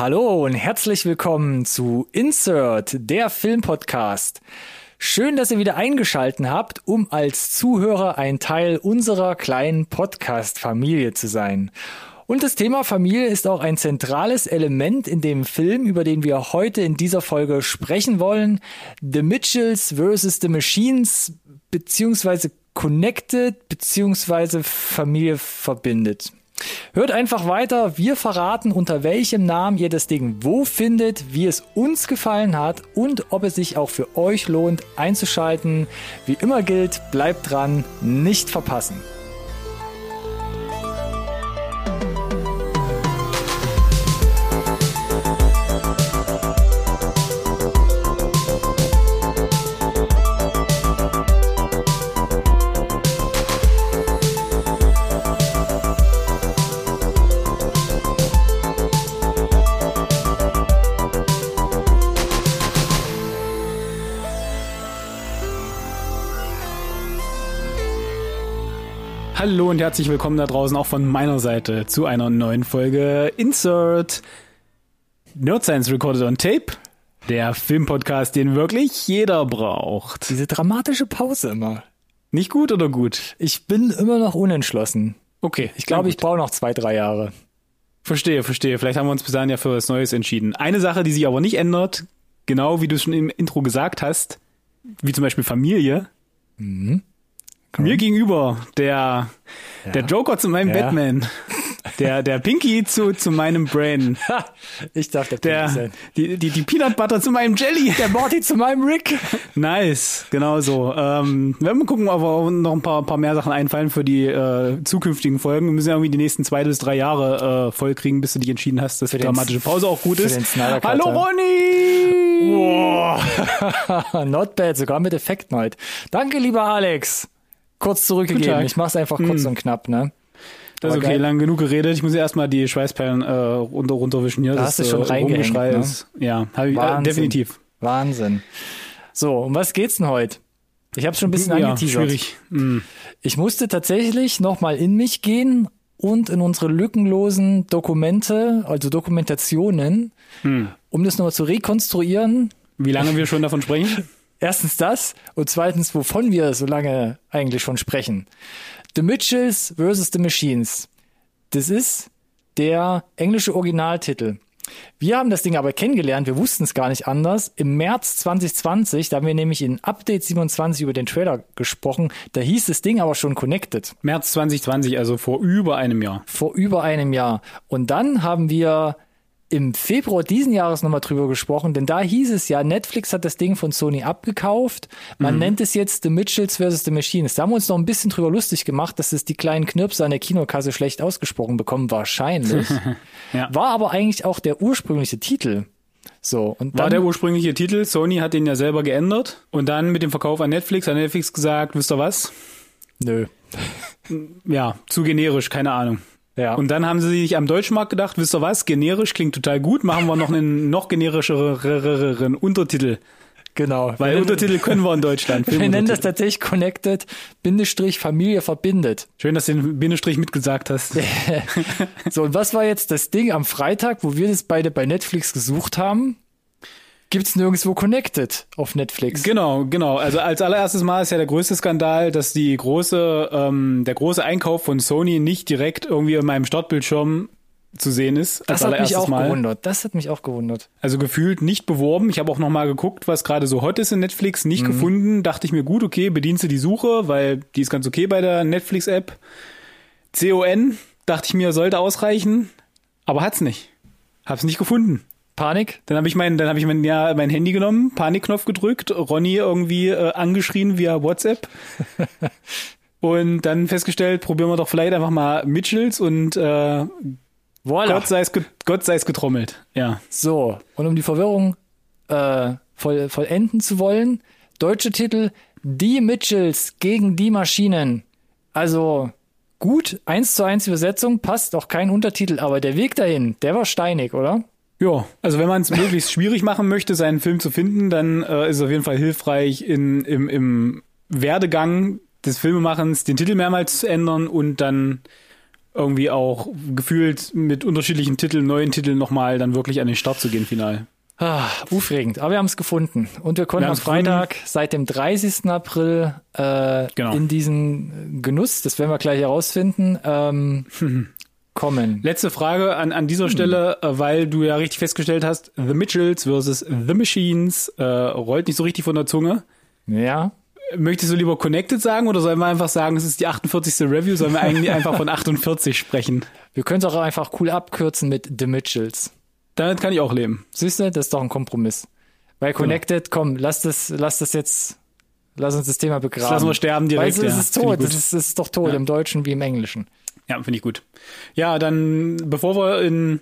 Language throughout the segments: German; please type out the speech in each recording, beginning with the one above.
Hallo und herzlich willkommen zu Insert, der Filmpodcast. Schön, dass ihr wieder eingeschalten habt, um als Zuhörer ein Teil unserer kleinen Podcast-Familie zu sein. Und das Thema Familie ist auch ein zentrales Element in dem Film, über den wir heute in dieser Folge sprechen wollen. The Mitchells vs. The Machines, beziehungsweise Connected, beziehungsweise Familie verbindet. Hört einfach weiter. Wir verraten, unter welchem Namen ihr das Ding wo findet, wie es uns gefallen hat und ob es sich auch für euch lohnt einzuschalten. Wie immer gilt, bleibt dran, nicht verpassen. Hallo und herzlich willkommen da draußen auch von meiner Seite zu einer neuen Folge Insert Nerd Science Recorded on Tape. Der Filmpodcast, den wirklich jeder braucht. Diese dramatische Pause immer. Nicht gut oder gut? Ich bin immer noch unentschlossen. Okay. Ich glaube, ich brauche noch zwei, drei Jahre. Verstehe, verstehe. Vielleicht haben wir uns bis dahin ja für was Neues entschieden. Eine Sache, die sich aber nicht ändert, genau wie du es schon im Intro gesagt hast, wie zum Beispiel Familie, Mhm. Mir gegenüber der, Ja. der Joker zu meinem Ja. Batman. Der, der Pinky zu, zu meinem Brain. Ich darf der, Der, sein. die, die, die Peanut Butter zu meinem Jelly. Der Morty zu meinem Rick. Nice, genau so. Ähm, wir werden gucken, ob wir noch ein paar, paar mehr Sachen einfallen für die äh, zukünftigen Folgen. Wir müssen ja irgendwie die nächsten zwei bis drei Jahre äh, voll kriegen, bis du dich entschieden hast, dass die den- dramatische Pause auch gut für ist. Hallo. Ronny! Wow. Not bad, sogar mit Effekten heute. Danke, lieber Alex. Kurz zurückgegeben. Ich mach's einfach kurz und knapp, ne? Das ist okay, geil. lang genug geredet. Ich muss ja erstmal die Schweißperlen äh, runter, runterwischen hier. Da das, hast du schon äh, reingehängt, ne? Ja, hab ich, äh, definitiv. Wahnsinn. So, um was geht's denn heute? Ich habe schon ein bisschen ja, angeteasert. schwierig. Mm. Ich musste tatsächlich nochmal in mich gehen und in unsere lückenlosen Dokumente, also Dokumentationen, Hm. um das nochmal zu rekonstruieren. Wie lange wir schon davon sprechen? Erstens das und zweitens, wovon wir so lange eigentlich schon sprechen. The Mitchells vs. The Machines. Das ist der englische Originaltitel. Wir haben das Ding aber kennengelernt, wir wussten es gar nicht anders. Im März 2020, da haben wir nämlich in Update 27 über den Trailer gesprochen, da hieß das Ding aber schon Connected. März 2020, also vor über einem Jahr. vor über einem Jahr. Und dann haben wir im Februar diesen Jahres nochmal drüber gesprochen, denn da hieß es ja, Netflix hat das Ding von Sony abgekauft. Man nennt es jetzt The Mitchells vs. The Machines. Da haben wir uns noch ein bisschen drüber lustig gemacht, dass es die kleinen Knirpse an der Kinokasse schlecht ausgesprochen bekommen, wahrscheinlich. Ja. War aber eigentlich auch der ursprüngliche Titel. So, und War dann, der ursprüngliche Titel. Sony hat den ja selber geändert. Und dann mit dem Verkauf an Netflix hat Netflix gesagt, wisst ihr was? nö. Ja, zu generisch, keine Ahnung. Ja. Und dann haben sie sich am deutschen Markt gedacht, wisst ihr was? Generisch klingt total gut. Machen wir noch einen noch generischeren Untertitel. genau. Weil wir, Untertitel können wir in Deutschland. wir nennen das tatsächlich Connected, Bindestrich Familie verbindet. Schön, dass du den Bindestrich mitgesagt hast. So, und was war jetzt das Ding am Freitag, wo wir das beide bei Netflix gesucht haben? Gibt's nirgendwo Connected auf Netflix. Genau, genau. Also als allererstes Mal ist ja der größte Skandal, dass die große, ähm, der große Einkauf von Sony nicht direkt irgendwie in meinem Startbildschirm zu sehen ist. das hat mich auch Mal. gewundert. Das hat mich auch gewundert. Also gefühlt nicht beworben. Ich habe auch noch mal geguckt, was gerade so hot ist in Netflix. Nicht gefunden. Dachte ich mir, gut, okay, bedienst du die Suche, weil die ist ganz okay bei der Netflix-App. CON, dachte ich mir, sollte ausreichen. Aber hat's nicht. Hab's nicht gefunden. Panik? Dann habe ich mein, dann habe ich mein, ja, mein Handy genommen, Panikknopf gedrückt, Ronny irgendwie äh, angeschrien via WhatsApp. und dann festgestellt, probieren wir doch vielleicht einfach mal Mitchells und äh, Voila. Gott sei es Gott sei es getrommelt. Ja. So, und um die Verwirrung äh, voll, vollenden zu wollen, deutsche Titel Die Mitchells gegen die Maschinen. Also gut, eins zu eins Übersetzung, passt auch kein Untertitel, aber der Weg dahin, der war steinig, oder? Ja, also wenn man es möglichst schwierig machen möchte, seinen Film zu finden, dann äh, ist es auf jeden Fall hilfreich, in, im, im Werdegang des Filmemachens den Titel mehrmals zu ändern und dann irgendwie auch gefühlt mit unterschiedlichen Titeln, neuen Titeln nochmal dann wirklich an den Start zu gehen final. Ah, aufregend. Aber wir haben es gefunden. Und wir konnten Wir am haben's gefunden. Freitag seit dem 30. April äh, Genau. in diesen Genuss, das werden wir gleich herausfinden, ähm, kommen. Letzte Frage an, an Hm. dieser Stelle, äh, weil du ja richtig festgestellt hast, The Mitchells versus The Machines äh, rollt nicht so richtig von der Zunge. Ja. Möchtest du lieber Connected sagen oder sollen wir einfach sagen, es ist die 48. Review? Sollen wir eigentlich einfach von 48 sprechen? Wir können es auch einfach cool abkürzen mit The Mitchells. Damit kann ich auch leben. Siehst du, das ist doch ein Kompromiss. Weil Connected, komm, lass das, lass das jetzt, lass uns das Thema begraben. Das lassen wir sterben direkt. Weißt du, es ja. ist tot, das ist, ist doch tot, Ja. im Deutschen wie im Englischen. Ja, finde ich gut. Ja, dann bevor wir in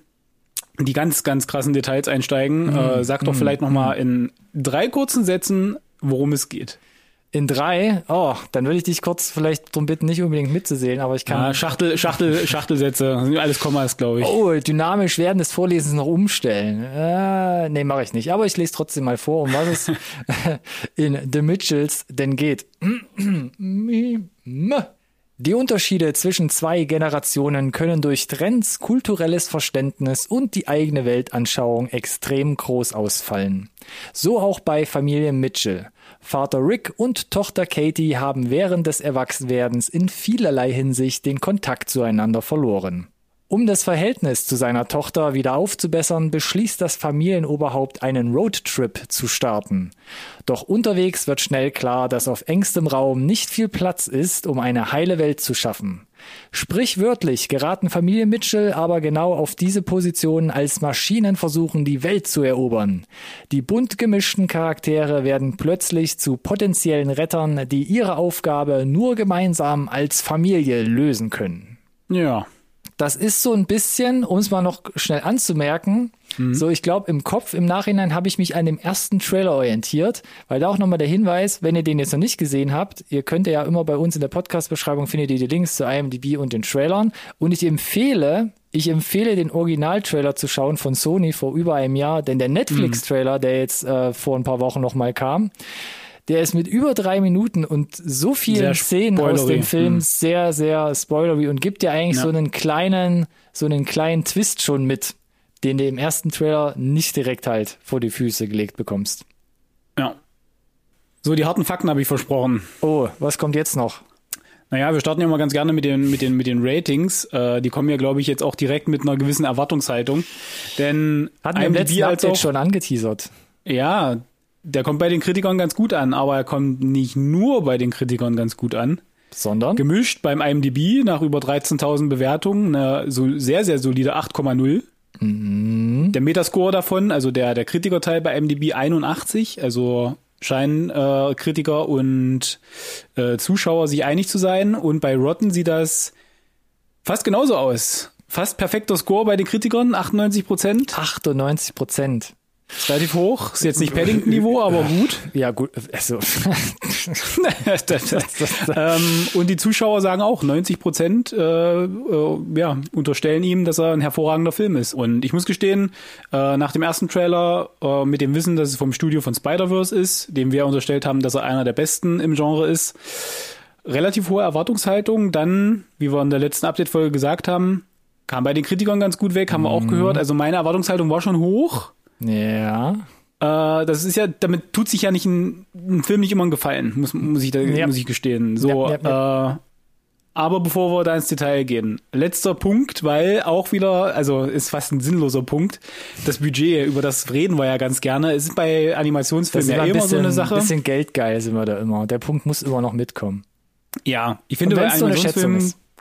die ganz, ganz krassen Details einsteigen, Mhm. äh, sag doch vielleicht noch mal in drei kurzen Sätzen, worum es geht. In drei, oh, dann würde ich dich kurz vielleicht darum bitten, nicht unbedingt mitzusehen, aber ich kann. Ja, Schachtel, Schachtel, Schachtelsätze, alles Kommas, glaube ich. Oh, dynamisch werden des Vorlesens noch umstellen. Äh, nee, mache ich nicht. Aber ich lese trotzdem mal vor, um was es in The Mitchells denn geht. Die Unterschiede zwischen zwei Generationen können durch Trends, kulturelles Verständnis und die eigene Weltanschauung extrem groß ausfallen. So auch bei Familie Mitchell. Vater Rick und Tochter Katie haben während des Erwachsenwerdens in vielerlei Hinsicht den Kontakt zueinander verloren. Um das Verhältnis zu seiner Tochter wieder aufzubessern, beschließt das Familienoberhaupt einen Roadtrip zu starten. Doch unterwegs wird schnell klar, dass auf engstem Raum nicht viel Platz ist, um eine heile Welt zu schaffen. Sprichwörtlich geraten Familie Mitchell aber genau auf diese Position, als Maschinen versuchen, die Welt zu erobern. Die bunt gemischten Charaktere werden plötzlich zu potenziellen Rettern, die ihre Aufgabe nur gemeinsam als Familie lösen können. Ja. Das ist so ein bisschen, um es mal noch schnell anzumerken, so ich glaube im Kopf, im Nachhinein habe ich mich an dem ersten Trailer orientiert, weil da auch nochmal der Hinweis, wenn ihr den jetzt noch nicht gesehen habt, ihr könnt ja immer bei uns in der Podcast-Beschreibung findet ihr die Links zu IMDb und den Trailern. Und ich empfehle, ich empfehle den Original-Trailer zu schauen von Sony vor über einem Jahr, denn der Netflix-Trailer, der jetzt äh, vor ein paar Wochen nochmal kam, der ist mit über drei Minuten und so vielen Sehr Szenen aus dem Film Hm. sehr, sehr spoilery und gibt dir eigentlich Ja. so einen kleinen, so einen kleinen Twist schon mit, den du im ersten Trailer nicht direkt halt vor die Füße gelegt bekommst. Ja. So, die harten Fakten habe ich versprochen. Oh, was kommt jetzt noch? Naja, wir starten ja mal ganz gerne mit den, mit den, mit den Ratings. Äh, die kommen ja, glaube ich, jetzt auch direkt mit einer gewissen Erwartungshaltung. Denn Hatten wir im letzten Update schon angeteasert. ja, der kommt bei den Kritikern ganz gut an, aber er kommt nicht nur bei den Kritikern ganz gut an. Sondern? Gemischt beim IMDb nach über 13.000 Bewertungen eine so sehr, sehr solide 8,0. Der Metascore davon, also der, der Kritikerteil bei IMDb 81, also scheinen äh, Kritiker und äh, Zuschauer sich einig zu sein. Und bei Rotten sieht das fast genauso aus. Fast perfekter Score bei den Kritikern, 98 Prozent. 98 Prozent. Relativ hoch. Ist jetzt nicht Paddington-Niveau, aber gut. Ja, gut, also. ähm, und die Zuschauer sagen auch, 90 Prozent äh, äh, ja, unterstellen ihm, dass er ein hervorragender Film ist. Und ich muss gestehen, äh, nach dem ersten Trailer, äh, mit dem Wissen, dass es vom Studio von Spider-Verse ist, dem wir unterstellt haben, dass er einer der besten im Genre ist, relativ hohe Erwartungshaltung. Dann, wie wir in der letzten Update-Folge gesagt haben, kam bei den Kritikern ganz gut weg, haben wir auch gehört. Also meine Erwartungshaltung war schon hoch. Ja. Äh, das ist ja, damit tut sich ja nicht ein, ein Film nicht immer einen Gefallen, muss, muss ich da, Ja. muss ich gestehen. So, Ja, ja, Äh, aber bevor wir da ins Detail gehen, letzter Punkt, weil auch wieder, also ist fast ein sinnloser Punkt, das Budget, über das reden wir ja ganz gerne. Es ist bei Animationsfilmen ja immer ein bisschen, so eine Sache. bisschen geldgeil sind wir da immer. Der Punkt muss immer noch mitkommen. Ja, ich finde, bei wenn's so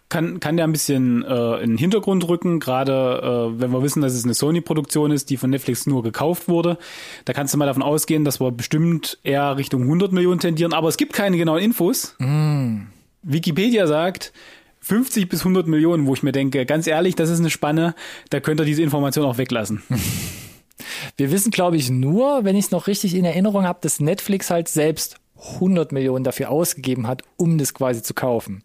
kann, kann der ein bisschen äh, in den Hintergrund rücken, gerade äh, wenn wir wissen, dass es eine Sony-Produktion ist, die von Netflix nur gekauft wurde. Da kannst du mal davon ausgehen, dass wir bestimmt eher Richtung 100 Millionen tendieren, aber es gibt keine genauen Infos. Mm. Wikipedia sagt 50 bis 100 Millionen, wo ich mir denke, ganz ehrlich, das ist eine Spanne, da könnt ihr diese Information auch weglassen. Wir wissen, glaube ich, nur, wenn ich es noch richtig in Erinnerung habe, dass Netflix halt selbst 100 Millionen dafür ausgegeben hat, um das quasi zu kaufen.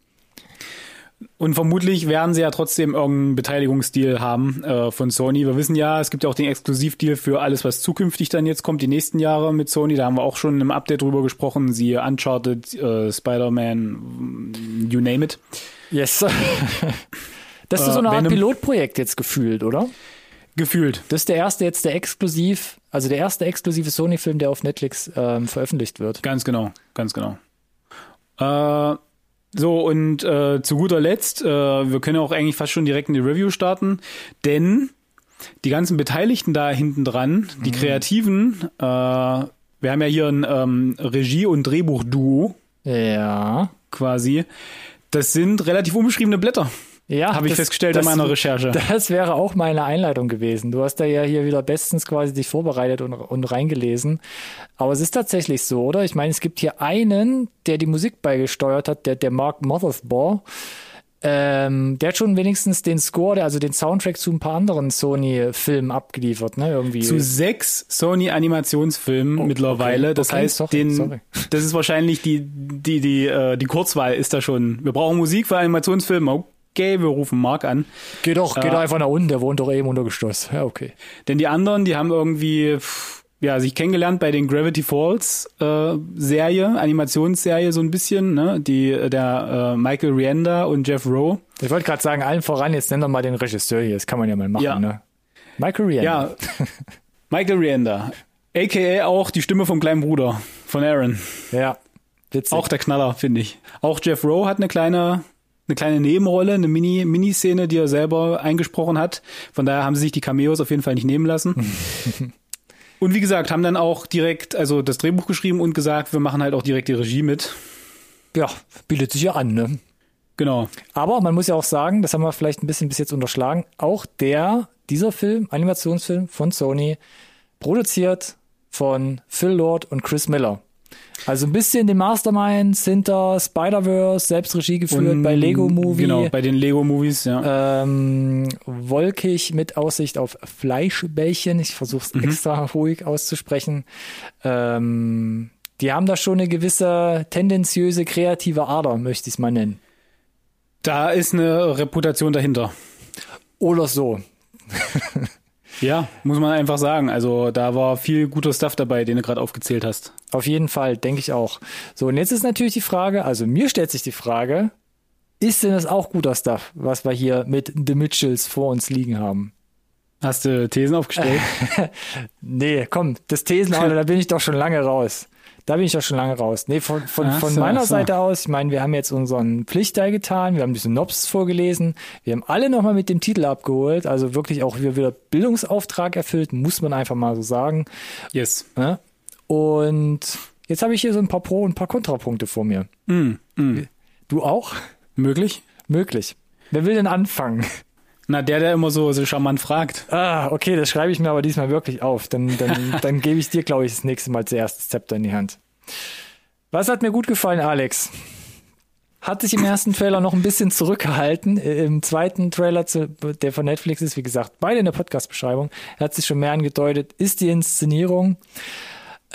Und vermutlich werden sie ja trotzdem irgendeinen Beteiligungsdeal haben äh, von Sony. Wir wissen ja, es gibt ja auch den Exklusivdeal für alles, was zukünftig dann jetzt kommt, die nächsten Jahre mit Sony. Da haben wir auch schon im Update drüber gesprochen. Siehe Uncharted, äh, Spider-Man, you name it. Yes. Das ist so eine Äh, Art Pilotprojekt jetzt gefühlt, oder? Gefühlt. Das ist der erste jetzt, der exklusiv, also der erste exklusive Sony-Film, der auf Netflix ähm, veröffentlicht wird. Ganz genau, ganz genau. Äh, so, und äh, zu guter Letzt, äh, wir können auch eigentlich fast schon direkt in die Review starten, denn die ganzen Beteiligten da hinten dran, die Kreativen, äh, wir haben ja hier ein ähm, Regie- und Drehbuch-Duo Ja. quasi, das sind relativ unbeschriebene Blätter, Ja, habe ich festgestellt das, in meiner Recherche. Das wäre auch meine Einleitung gewesen. Du hast da ja hier wieder bestens quasi dich vorbereitet und, und reingelesen. Aber es ist tatsächlich so, oder? Ich meine, es gibt hier einen, der die Musik beigesteuert hat, der, der Mark Mothersbaugh. Ähm, der hat schon wenigstens den Score, also den Soundtrack zu ein paar anderen Sony-Filmen abgeliefert, ne? Irgendwie. zu sechs Sony Animationsfilmen mittlerweile. okay. Das Okay, heißt, sorry, den, sorry. das ist wahrscheinlich die, die, die, äh, die Kurzwahl ist da schon. Wir brauchen Musik für Animationsfilme. Okay, wir rufen Mark an. Geh doch, geh Ja. doch einfach nach unten, der wohnt doch eben unter Gestoß. Ja, okay. Denn die anderen, die haben irgendwie, ja, sich kennengelernt bei den Gravity Falls äh, Serie, Animationsserie so ein bisschen, ne? Die, äh, der äh, Michael Rienda und Jeff Rowe. Ich wollte gerade sagen, allen voran, jetzt nenn doch mal den Regisseur hier, das kann man ja mal machen, Ja. ne? Michael Ryan. Ja, Michael Rienda. AKA auch die Stimme vom kleinen Bruder von Aaron. Ja. Witzig. Auch der Knaller, finde ich. Auch Jeff Rowe hat eine kleine, eine kleine Nebenrolle, eine Mini, Miniszene, die er selber eingesprochen hat. Von daher haben sie sich die Cameos auf jeden Fall nicht nehmen lassen. und wie gesagt, haben dann auch direkt, also das Drehbuch geschrieben und gesagt, wir machen halt auch direkt die Regie mit. ja, bietet sich ja an, ne? Genau. Aber man muss ja auch sagen, das haben wir vielleicht ein bisschen bis jetzt unterschlagen, auch der, dieser Film, Animationsfilm von Sony, produziert von Phil Lord und Chris Miller. Also ein bisschen die Masterminds hinter Spider-Verse, selbst Regie geführt Und- bei Lego Movie. Genau, bei den Lego Movies, ja. Ähm, wolkig mit Aussicht auf Fleischbällchen. Ich versuche es extra ruhig auszusprechen. Ähm, die haben da schon eine gewisse tendenziöse kreative Ader, möchte ich es mal nennen. Da ist eine Reputation dahinter. Oder so. Ja, muss man einfach sagen. Also da war viel guter Stuff dabei, den du gerade aufgezählt hast. Auf jeden Fall, denke ich auch. So, und jetzt ist natürlich die Frage, also mir stellt sich die Frage, ist denn das auch guter Stuff, was wir hier mit The Mitchells vor uns liegen haben? Hast du Thesen aufgestellt? Nee, komm, das Thesenauto, da bin ich doch schon lange raus. Da bin ich doch schon lange raus. Nee, von, von, Ach von so, meiner so. Seite aus, ich meine, wir haben jetzt unseren Pflichtteil getan, wir haben die Synopsis vorgelesen, wir haben alle nochmal mit dem Titel abgeholt, also wirklich auch wieder Bildungsauftrag erfüllt, muss man einfach mal so sagen. yes. Ne? Und jetzt habe ich hier so ein paar Pro- und ein paar Kontrapunkte vor mir. Mm, mm. Du auch? Möglich? Möglich. Wer will denn anfangen? Na, der, der immer so, so charmant fragt. Ah, okay, das schreibe ich mir aber diesmal wirklich auf. Dann, dann, dann gebe ich dir, glaube ich, das nächste Mal zuerst das Zepter in die Hand. Was hat mir gut gefallen, Alex? Hat sich im ersten Trailer noch ein bisschen zurückgehalten. Äh, Im zweiten Trailer, zu, der von Netflix ist, wie gesagt, beide in der Podcast-Beschreibung, hat sich schon mehr angedeutet, ist die Inszenierung.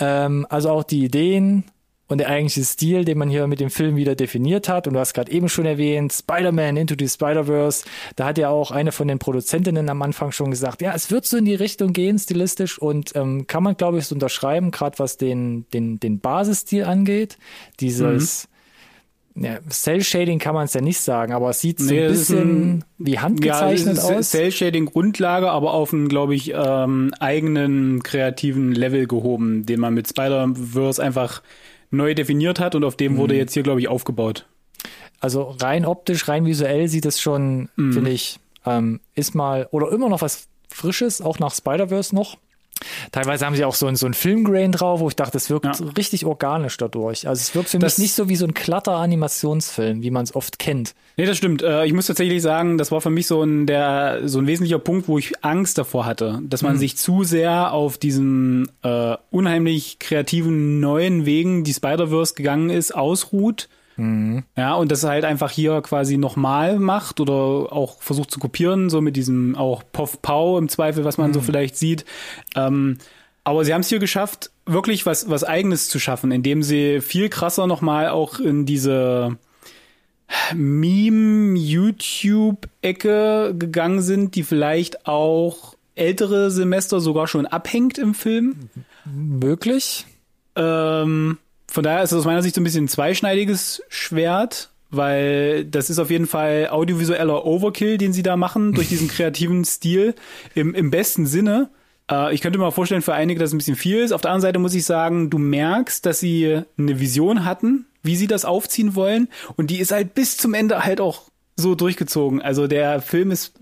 Ähm, also auch die Ideen und der eigentliche Stil, den man hier mit dem Film wieder definiert hat. Und du hast gerade eben schon erwähnt, Spider-Man Into the Spider-Verse. Da hat ja auch eine von den Produzentinnen am Anfang schon gesagt, ja, es wird so in die Richtung gehen, stilistisch. Und ähm, kann man, glaube ich, so unterschreiben, gerade was den, den, den Basisstil angeht. Dieses ja, Cell-Shading kann man es ja nicht sagen, aber es sieht so Nee, ein bisschen ein- wie handgezeichnet ja, aus. Cell-Shading-Grundlage, aber auf einen, glaube ich, ähm, eigenen kreativen Level gehoben, den man mit Spider-Verse einfach neu definiert hat und auf dem Mhm. wurde jetzt hier, glaube ich, aufgebaut. Also rein optisch, rein visuell sieht es schon, Mhm. finde ich, ähm, ist mal oder immer noch was Frisches, auch nach Spider-Verse noch. Teilweise haben sie auch so ein, so ein Filmgrain drauf, wo ich dachte, es wirkt Ja. richtig organisch dadurch. Also es wirkt für Das- mich nicht so wie so ein glatter Animationsfilm, wie man es oft kennt. Nee, das stimmt. Äh, ich muss tatsächlich sagen, das war für mich so ein, der, so ein wesentlicher Punkt, wo ich Angst davor hatte, dass man sich zu sehr auf diesen äh, unheimlich kreativen neuen Wegen, die Spider-Verse gegangen ist, ausruht. Ja, und das halt einfach hier quasi nochmal macht oder auch versucht zu kopieren, so mit diesem auch Poff Pow im Zweifel, was man so vielleicht sieht. Ähm, aber sie haben es hier geschafft, wirklich was, was Eigenes zu schaffen, indem sie viel krasser nochmal auch in diese Meme-YouTube-Ecke gegangen sind, die vielleicht auch ältere Semester sogar schon abhängt im Film. Möglich? Ähm, von daher ist es aus meiner Sicht so ein bisschen ein zweischneidiges Schwert, weil das ist auf jeden Fall audiovisueller Overkill, den sie da machen, durch diesen kreativen Stil im, im besten Sinne. Äh, ich könnte mir vorstellen, für einige, dass es ein bisschen viel ist. Auf der anderen Seite muss ich sagen, du merkst, dass sie eine Vision hatten, wie sie das aufziehen wollen. Und die ist halt bis zum Ende halt auch so durchgezogen. Also der Film ist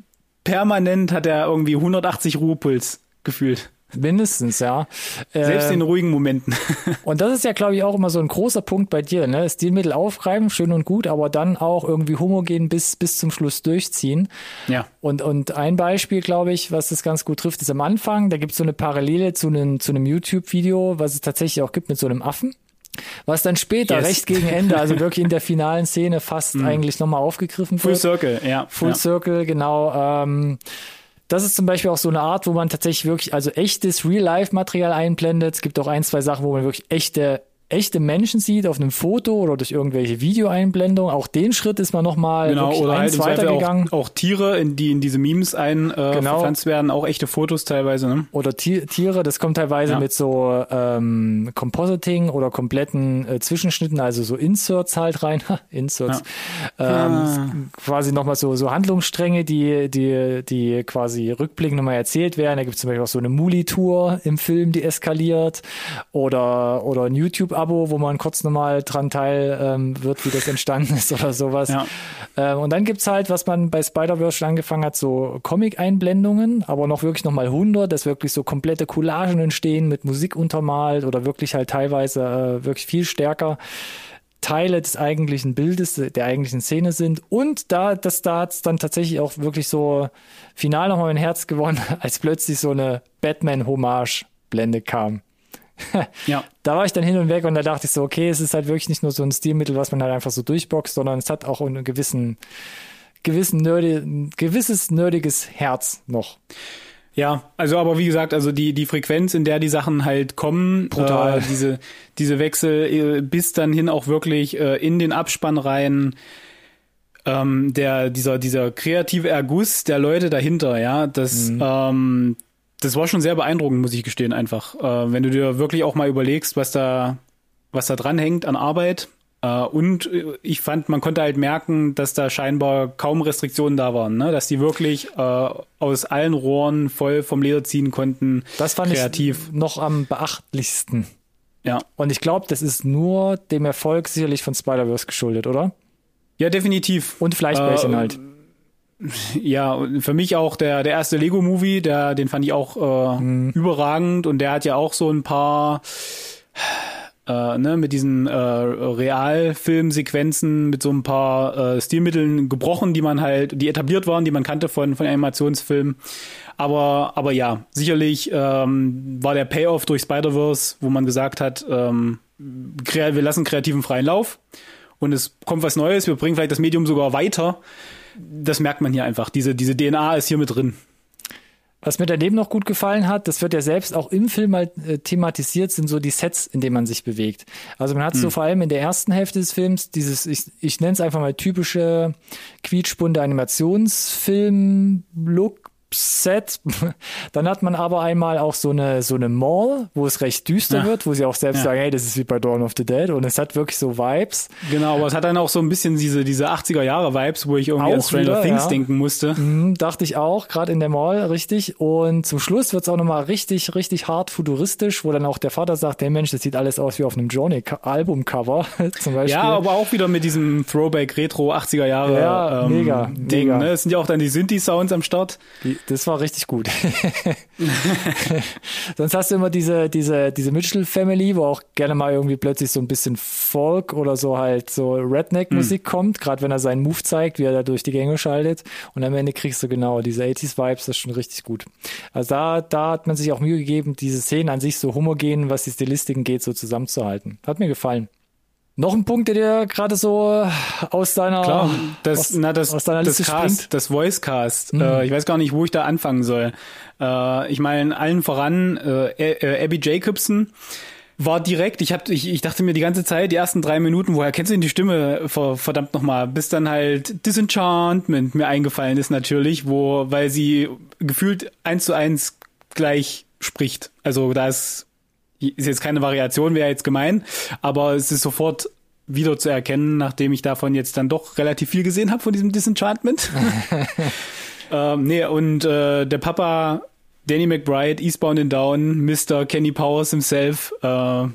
permanent, hat er irgendwie 180 Ruhepuls gefühlt. Mindestens, ja. Selbst in Ähm, ruhigen Momenten. Und das ist ja, glaube ich, auch immer so ein großer Punkt bei dir, ne? Stilmittel aufgreifen, schön und gut, aber dann auch irgendwie homogen bis, bis zum Schluss durchziehen. ja. Und, und ein Beispiel, glaube ich, was das ganz gut trifft, ist am Anfang, da gibt es so eine Parallele zu einem, zu einem YouTube-Video, was es tatsächlich auch gibt mit so einem Affen. Was dann später, Yes. recht gegen Ende, also wirklich in der finalen Szene fast eigentlich nochmal aufgegriffen Full wird. Circle, ja. Full ja. Circle, genau. Ähm, das ist zum Beispiel auch so eine Art, wo man tatsächlich wirklich, also echtes Real-Life-Material einblendet. Es gibt auch ein, zwei Sachen, wo man wirklich echte, echte Menschen sieht auf einem Foto oder durch irgendwelche Videoeinblendungen. Auch den Schritt ist man nochmal Genau, oder halt eins Zweifel weitergegangen. auch, auch Tiere, in die in diese Memes ein äh, Genau. verpflanzt werden, auch echte Fotos teilweise, ne? oder Ti- Tiere, das kommt teilweise Ja. mit so ähm, Compositing oder kompletten äh, Zwischenschnitten, also so Inserts halt rein, Inserts, ähm, quasi nochmal so, so Handlungsstränge, die, die, die quasi rückblickend nochmal erzählt werden. Da gibt es zum Beispiel auch so eine Muli-Tour im Film, die eskaliert oder, oder ein YouTube-Abo, wo man kurz nochmal dran teil ähm, wird, wie das entstanden ist oder sowas. Ja. Ähm, und dann gibt's halt, was man bei Spider-Verse schon angefangen hat, so Comic-Einblendungen, aber noch wirklich nochmal 100, dass wirklich so komplette Collagen entstehen mit Musik untermalt oder wirklich halt teilweise äh, wirklich viel stärker Teile des eigentlichen Bildes, der eigentlichen Szene sind. Und da, das, da hat's dann tatsächlich auch wirklich so final nochmal mein Herz gewonnen, als plötzlich so eine Batman-Hommage-Blende kam. Ja. Da war ich dann hin und weg und da dachte ich so, okay, es ist halt wirklich nicht nur so ein Stilmittel, was man halt einfach so durchboxt, sondern es hat auch einen gewissen, gewissen nerdy, ein gewisses nerdiges Herz noch. Ja, also aber wie gesagt, also die die Frequenz, in der die Sachen halt kommen, Brutal. Äh, diese diese Wechsel äh, bis dann hin auch wirklich äh, in den Abspann rein ähm, der dieser dieser kreative Erguss der Leute dahinter, ja, das ähm, das war schon sehr beeindruckend, muss ich gestehen, einfach. Äh, wenn du dir wirklich auch mal überlegst, was da was da dran hängt an Arbeit. Äh, und äh, ich fand, man konnte halt merken, dass da scheinbar kaum Restriktionen da waren, ne? dass die wirklich äh, aus allen Rohren voll vom Leder ziehen konnten. Das fand kreativ. ich noch am beachtlichsten. Ja. Und ich glaube, das ist nur dem Erfolg sicherlich von Spider-Verse geschuldet, oder? Ja, definitiv. Und Fleischbällchen Äh, halt. Ja, und für mich auch der, der erste Lego-Movie, der, den fand ich auch äh, Mhm. überragend und der hat ja auch so ein paar äh, ne, mit diesen äh, Realfilmsequenzen, mit so ein paar äh, Stilmitteln gebrochen, die man halt, die etabliert waren, die man kannte von, von Animationsfilmen. Aber, aber ja, sicherlich ähm, war der Payoff durch Spider-Verse, wo man gesagt hat, ähm, wir lassen kreativen freien Lauf und es kommt was Neues, wir bringen vielleicht das Medium sogar weiter. Das merkt man hier einfach. Diese, diese DNA ist hier mit drin. Was mir daneben noch gut gefallen hat, das wird ja selbst auch im Film halt äh, thematisiert, sind so die Sets, in denen man sich bewegt. Also man hat Hm. so vor allem in der ersten Hälfte des Films dieses, ich, ich nenne es einfach mal typische quietschbunte Animationsfilm-Look. Set. Dann hat man aber einmal auch so eine, so eine Mall, wo es recht düster Ja. wird, wo sie auch selbst Ja. sagen, hey, das ist wie bei Dawn of the Dead und es hat wirklich so Vibes. Genau, aber es hat dann auch so ein bisschen diese, diese 80er-Jahre-Vibes, wo ich irgendwie an Auch Stranger wieder, Things ja. denken musste. Hm, dachte ich auch, gerade in der Mall, richtig. Und zum Schluss wird's auch nochmal richtig, richtig hart futuristisch, wo dann auch der Vater sagt, hey Mensch, das sieht alles aus wie auf einem Johnny-Albumcover zum Beispiel. Ja, aber auch wieder mit diesem Throwback Retro 80er Jahre Ja, ähm, mega, Ding. mega. Ne? Es sind ja auch dann die Synthi-Sounds am Start. Die- Das war richtig gut. Sonst hast du immer diese, diese, diese Mitchell-Family, wo auch gerne mal irgendwie plötzlich so ein bisschen Folk oder so halt so Redneck-Musik kommt, gerade wenn er seinen Move zeigt, wie er da durch die Gänge schaltet. Und am Ende kriegst du genau diese 80s-Vibes, das ist schon richtig gut. Also da, da hat man sich auch Mühe gegeben, diese Szenen an sich so homogen, was die Stilistiken geht, so zusammenzuhalten. Hat mir gefallen. Noch ein Punkt, der dir gerade so aus deiner, Klar, das, aus, na, das, aus deiner das Liste Cast, springt. das Voice-Cast. Äh, ich weiß gar nicht, wo ich da anfangen soll. Äh, ich meine, allen voran, äh, äh, Abby Jacobson war direkt, ich, hab, ich, ich dachte mir die ganze Zeit, die ersten drei Minuten, woher kennst du denn die Stimme, ver, verdammt nochmal, bis dann halt Disenchantment mir eingefallen ist natürlich, wo, weil sie gefühlt eins zu eins gleich spricht. Also da ist ist jetzt keine Variation, wäre jetzt gemein, aber es ist sofort wieder zu erkennen, nachdem ich davon jetzt dann doch relativ viel gesehen habe von diesem Disenchantment. ähm, nee, und äh, der Papa Danny McBride, Eastbound and Down, Mr. Kenny Powers himself, äh,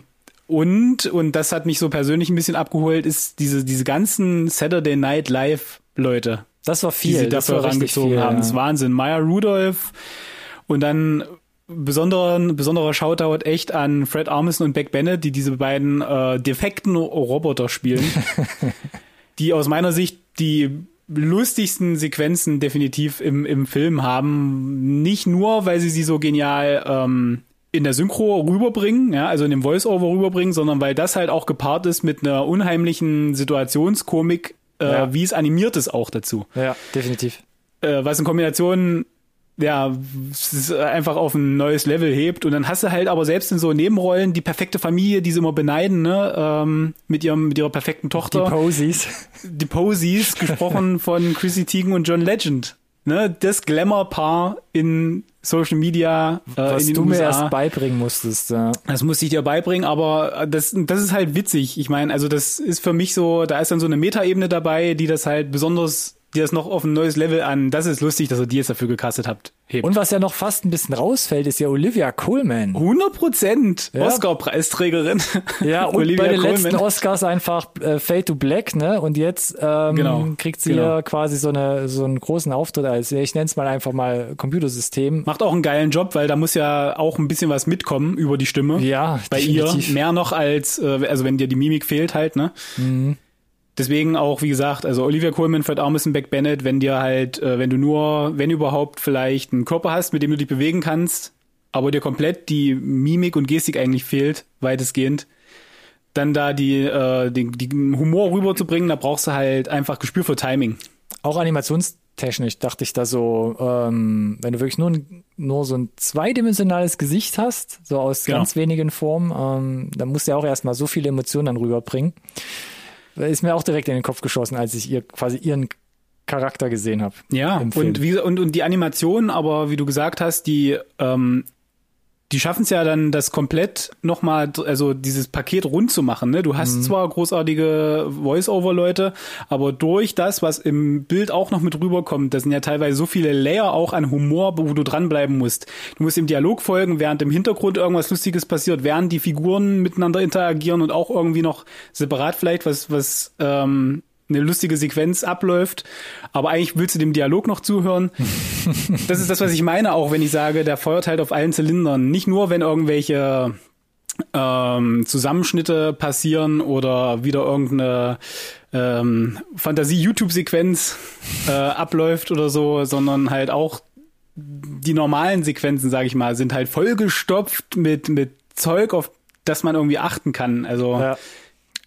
und, und das hat mich so persönlich ein bisschen abgeholt, ist diese, diese ganzen Saturday Night Live Leute. Das war viel. Die sie das dafür war rangezogen viel, haben. Das ist Wahnsinn. Maya Rudolph und dann besonderer, besonderer Shoutout echt an Fred Armisen und Beck Bennett, die diese beiden äh, defekten Roboter spielen, die aus meiner Sicht die lustigsten Sequenzen definitiv im, im Film haben. Nicht nur, weil sie sie so genial ähm, in der Synchro rüberbringen, ja, also in dem Voice-Over rüberbringen, sondern weil das halt auch gepaart ist mit einer unheimlichen Situationskomik, äh, Ja. wie es animiert ist auch dazu. Ja, definitiv. Äh, was in Kombination ja, es ist einfach auf ein neues Level hebt und dann hast du halt aber selbst in so Nebenrollen die perfekte Familie, die sie immer beneiden, ne, ähm, mit ihrem mit ihrer perfekten Die Tochter, Posies. die Posies, gesprochen von Chrissy Teigen und John Legend, ne, das Glamour-Paar in Social Media äh, Was in den du mir USA. erst beibringen musstest. Ja. Das musste ich dir beibringen, aber das, das ist halt witzig. Ich meine, also das ist für mich so, da ist dann so eine Metaebene dabei, die das halt besonders, die das noch auf ein neues Level an, das ist lustig, dass ihr die jetzt dafür gecastet habt, hebt. Und was ja noch fast ein bisschen rausfällt, ist ja Olivia Coleman. 100 Prozent Ja. Oscar-Preisträgerin. Ja, und Olivia bei den Colman. letzten Oscars einfach äh, Fade to Black, ne? Und jetzt ähm, Genau, kriegt sie genau. ja quasi so eine so einen großen Auftritt als, ich nenne es mal einfach mal Computersystem. Macht auch einen geilen Job, weil da muss ja auch ein bisschen was mitkommen über die Stimme. Ja, bei definitiv. ihr. Mehr noch als, äh, also wenn dir die Mimik fehlt halt, ne? Mhm. Deswegen auch, wie gesagt, also Olivia Colman, Fred Armisen, Beck Bennett, wenn dir halt, äh, wenn du nur, wenn überhaupt vielleicht einen Körper hast, mit dem du dich bewegen kannst, aber dir komplett die Mimik und Gestik eigentlich fehlt, weitestgehend, dann da die, äh, den, den Humor rüberzubringen, da brauchst du halt einfach Gespür für Timing. Auch animationstechnisch dachte ich da so, ähm, wenn du wirklich nur, ein- nur so ein zweidimensionales Gesicht hast, so aus Genau. ganz wenigen Formen, ähm, dann musst du ja auch erstmal so viele Emotionen dann rüberbringen. Ist mir auch direkt in den Kopf geschossen, als ich ihr quasi ihren Charakter gesehen habe. Ja, und, wie, und, und die Animation, aber wie du gesagt hast, die, ähm, die schaffen es ja dann, das komplett nochmal, also dieses Paket rund zu machen. Ne? Du hast zwar großartige Voice-Over-Leute, aber durch das, was im Bild auch noch mit rüberkommt, das sind ja teilweise so viele Layer auch an Humor, wo du dranbleiben musst. Du musst im Dialog folgen, während im Hintergrund irgendwas Lustiges passiert, während die Figuren miteinander interagieren und auch irgendwie noch separat vielleicht was, was ähm, eine lustige Sequenz abläuft, aber eigentlich willst du dem Dialog noch zuhören. das ist das, was ich meine, auch wenn ich sage, der feuert halt auf allen Zylindern. Nicht nur, wenn irgendwelche ähm, Zusammenschnitte passieren oder wieder irgendeine ähm, Fantasie-YouTube-Sequenz äh, abläuft oder so, sondern halt auch die normalen Sequenzen, sage ich mal, sind halt vollgestopft mit, mit Zeug, auf das man irgendwie achten kann. Also Ja.